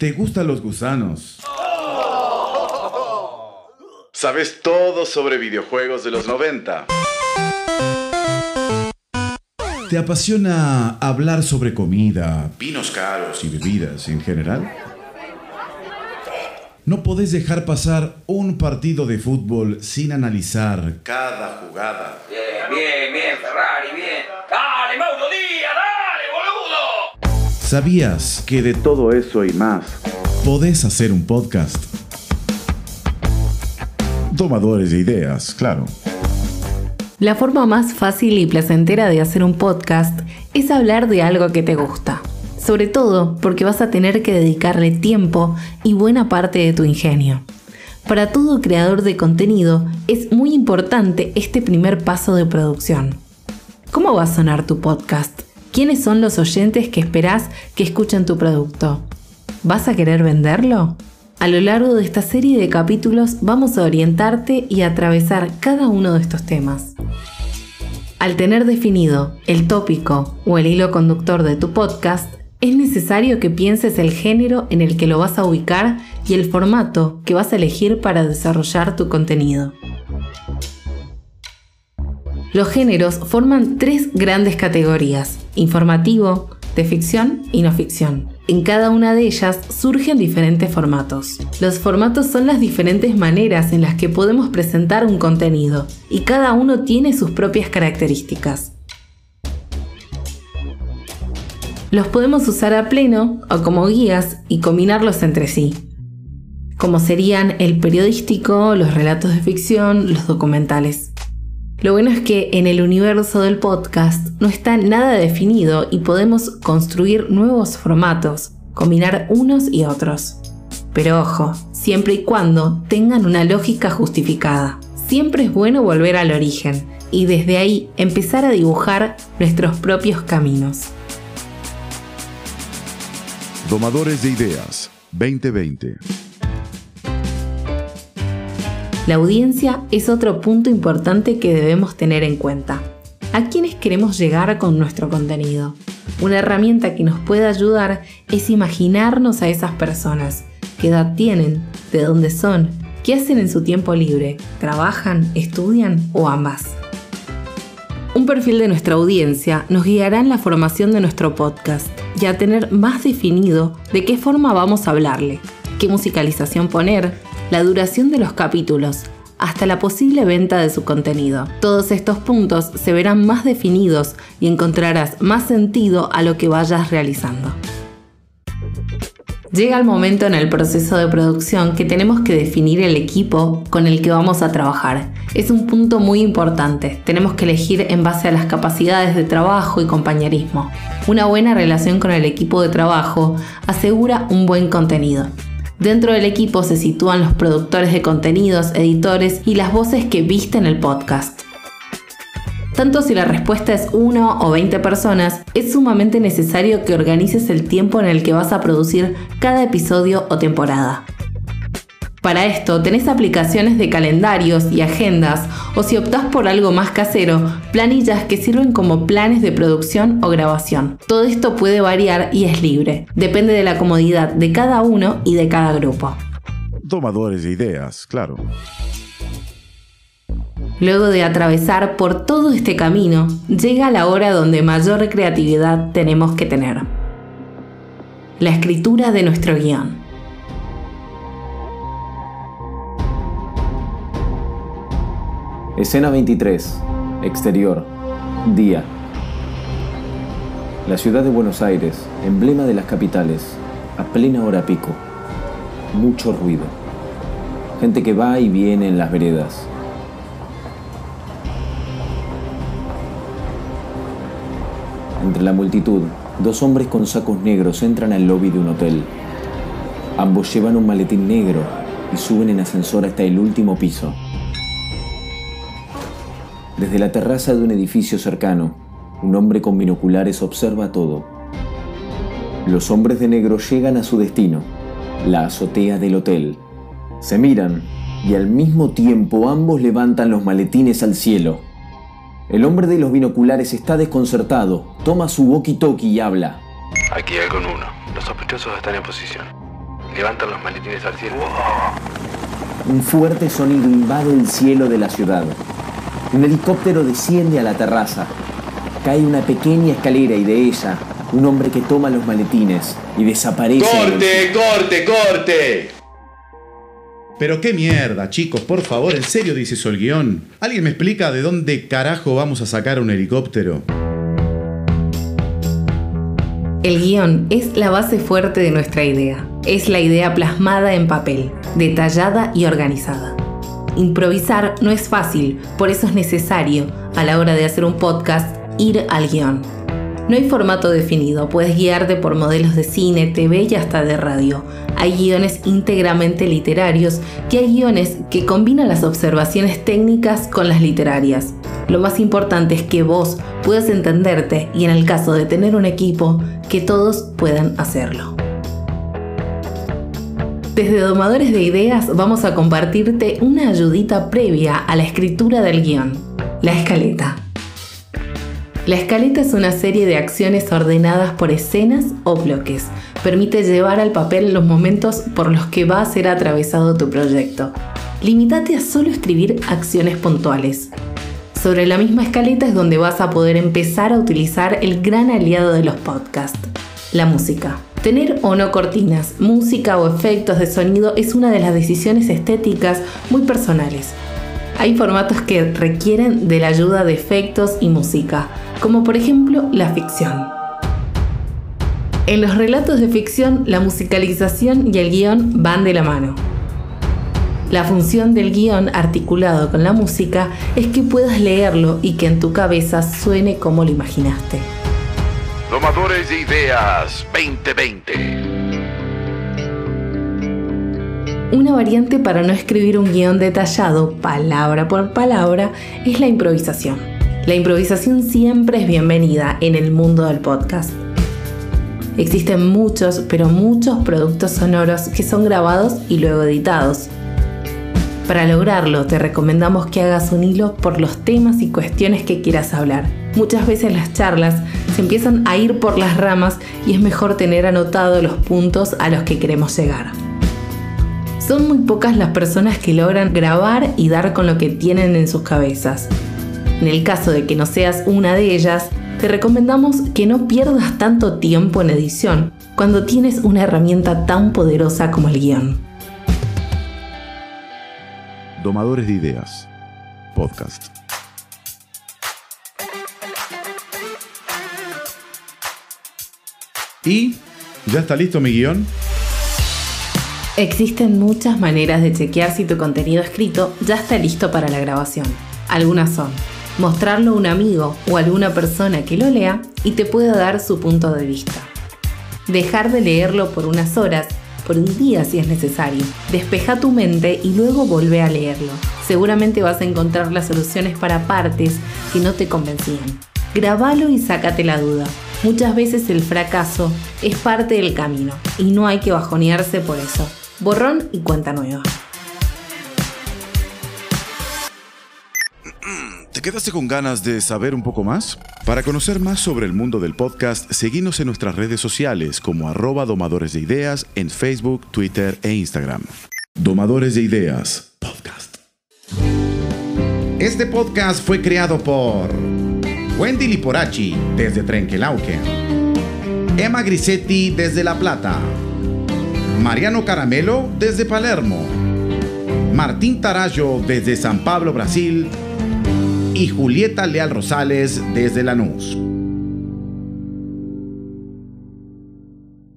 ¿Te gustan los gusanos? ¿Sabes todo sobre videojuegos de los 90? ¿Te apasiona hablar sobre comida, vinos caros y bebidas en general? No podés dejar pasar un partido de fútbol sin analizar cada jugada. Bien, bien, bien, Ferrari, bien. ¡Dale, Mauro! ¿Sabías que de todo eso y más podés hacer un podcast? Tomadores de ideas, claro. La forma más fácil y placentera de hacer un podcast es hablar de algo que te gusta. Sobre todo porque vas a tener que dedicarle tiempo y buena parte de tu ingenio. Para todo creador de contenido es muy importante este primer paso de producción. ¿Cómo va a sonar tu podcast? ¿Quiénes son los oyentes que esperás que escuchen tu producto? ¿Vas a querer venderlo? A lo largo de esta serie de capítulos vamos a orientarte y atravesar cada uno de estos temas. Al tener definido el tópico o el hilo conductor de tu podcast, es necesario que pienses el género en el que lo vas a ubicar y el formato que vas a elegir para desarrollar tu contenido. Los géneros forman tres grandes categorías, informativo, de ficción y no ficción. En cada una de ellas surgen diferentes formatos. Los formatos son las diferentes maneras en las que podemos presentar un contenido y cada uno tiene sus propias características. Los podemos usar a pleno o como guías y combinarlos entre sí, como serían el periodístico, los relatos de ficción, los documentales. Lo bueno es que en el universo del podcast no está nada definido y podemos construir nuevos formatos, combinar unos y otros. Pero ojo, siempre y cuando tengan una lógica justificada. Siempre es bueno volver al origen y desde ahí empezar a dibujar nuestros propios caminos. Domadores de Ideas 2020. La audiencia es otro punto importante que debemos tener en cuenta. ¿A quiénes queremos llegar con nuestro contenido? Una herramienta que nos puede ayudar es imaginarnos a esas personas. ¿Qué edad tienen? ¿De dónde son? ¿Qué hacen en su tiempo libre? ¿Trabajan? ¿Estudian? ¿O ambas? Un perfil de nuestra audiencia nos guiará en la formación de nuestro podcast y a tener más definido de qué forma vamos a hablarle, qué musicalización poner, la duración de los capítulos, hasta la posible venta de su contenido. Todos estos puntos se verán más definidos y encontrarás más sentido a lo que vayas realizando. Llega el momento en el proceso de producción que tenemos que definir el equipo con el que vamos a trabajar. Es un punto muy importante. Tenemos que elegir en base a las capacidades de trabajo y compañerismo. Una buena relación con el equipo de trabajo asegura un buen contenido. Dentro del equipo se sitúan los productores de contenidos, editores y las voces que visten el podcast. Tanto si la respuesta es 1 o 20 personas, es sumamente necesario que organices el tiempo en el que vas a producir cada episodio o temporada. Para esto tenés aplicaciones de calendarios y agendas o si optás por algo más casero, planillas que sirven como planes de producción o grabación. Todo esto puede variar y es libre, depende de la comodidad de cada uno y de cada grupo. Tomadores de ideas, claro. Luego de atravesar por todo este camino, llega la hora donde mayor creatividad tenemos que tener. La escritura de nuestro guion. Escena 23. Exterior. Día. La ciudad de Buenos Aires, emblema de las capitales, a plena hora pico. Mucho ruido. Gente que va y viene en las veredas. Entre la multitud, dos hombres con sacos negros entran al lobby de un hotel. Ambos llevan un maletín negro y suben en ascensor hasta el último piso. Desde la terraza de un edificio cercano, un hombre con binoculares observa todo. Los hombres de negro llegan a su destino, la azotea del hotel. Se miran y al mismo tiempo ambos levantan los maletines al cielo. El hombre de los binoculares está desconcertado, toma su walkie-talkie y habla. Aquí hay con uno. Los sospechosos están en posición. Levantan los maletines al cielo. Un fuerte sonido invade el cielo de la ciudad. Un helicóptero desciende a la terraza. Cae una pequeña escalera y de ella un hombre que toma los maletines y desaparece. ¡Corte, corte, corte! Pero qué mierda, chicos, por favor, en serio dice eso el guion. ¿Alguien me explica de dónde carajo vamos a sacar un helicóptero? El guion es la base fuerte de nuestra idea. Es la idea plasmada en papel, detallada y organizada. Improvisar no es fácil, por eso es necesario, a la hora de hacer un podcast, ir al guion. No hay formato definido, puedes guiarte por modelos de cine, TV y hasta de radio. Hay guiones íntegramente literarios y hay guiones que combinan las observaciones técnicas con las literarias. Lo más importante es que vos puedas entenderte y en el caso de tener un equipo, que todos puedan hacerlo. Desde Domadores de Ideas vamos a compartirte una ayudita previa a la escritura del guion, la escaleta. La escaleta es una serie de acciones ordenadas por escenas o bloques. Permite llevar al papel los momentos por los que va a ser atravesado tu proyecto. Limítate a solo escribir acciones puntuales. Sobre la misma escaleta es donde vas a poder empezar a utilizar el gran aliado de los podcasts, la música. Tener o no cortinas, música o efectos de sonido es una de las decisiones estéticas muy personales. Hay formatos que requieren de la ayuda de efectos y música, como por ejemplo la ficción. En los relatos de ficción, la musicalización y el guion van de la mano. La función del guion articulado con la música es que puedas leerlo y que en tu cabeza suene como lo imaginaste. Domadores de Ideas 2020. Una variante para no escribir un guion detallado, palabra por palabra, es la improvisación. La improvisación siempre es bienvenida en el mundo del podcast. Existen muchos, pero muchos productos sonoros que son grabados y luego editados. Para lograrlo, te recomendamos que hagas un hilo por los temas y cuestiones que quieras hablar. Muchas veces las charlas se empiezan a ir por las ramas y es mejor tener anotado los puntos a los que queremos llegar. Son muy pocas las personas que logran grabar y dar con lo que tienen en sus cabezas. En el caso de que no seas una de ellas, te recomendamos que no pierdas tanto tiempo en edición cuando tienes una herramienta tan poderosa como el guion. Domadores de Ideas. Podcast. ¿Y? ¿Ya está listo mi guion? Existen muchas maneras de chequear si tu contenido escrito ya está listo para la grabación. Algunas son mostrarlo a un amigo o alguna persona que lo lea y te pueda dar su punto de vista. Dejar de leerlo por unas horas, por un día si es necesario. Despeja tu mente y luego vuelve a leerlo. Seguramente vas a encontrar las soluciones para partes que no te convencían. Grabalo y sácate la duda. Muchas veces el fracaso es parte del camino y no hay que bajonearse por eso. Borrón y cuenta nueva. ¿Te quedaste con ganas de saber un poco más? Para conocer más sobre el mundo del podcast, seguimos en nuestras redes sociales como arroba domadores de ideas en Facebook, Twitter e Instagram. Domadores de Ideas, podcast. Este podcast fue creado por Wendy Liporachi desde Trenquelauque, Emma Grisetti desde La Plata, Mariano Caramelo desde Palermo, Martín Tarayo desde San Pablo, Brasil. Y Julieta Leal Rosales desde Lanús.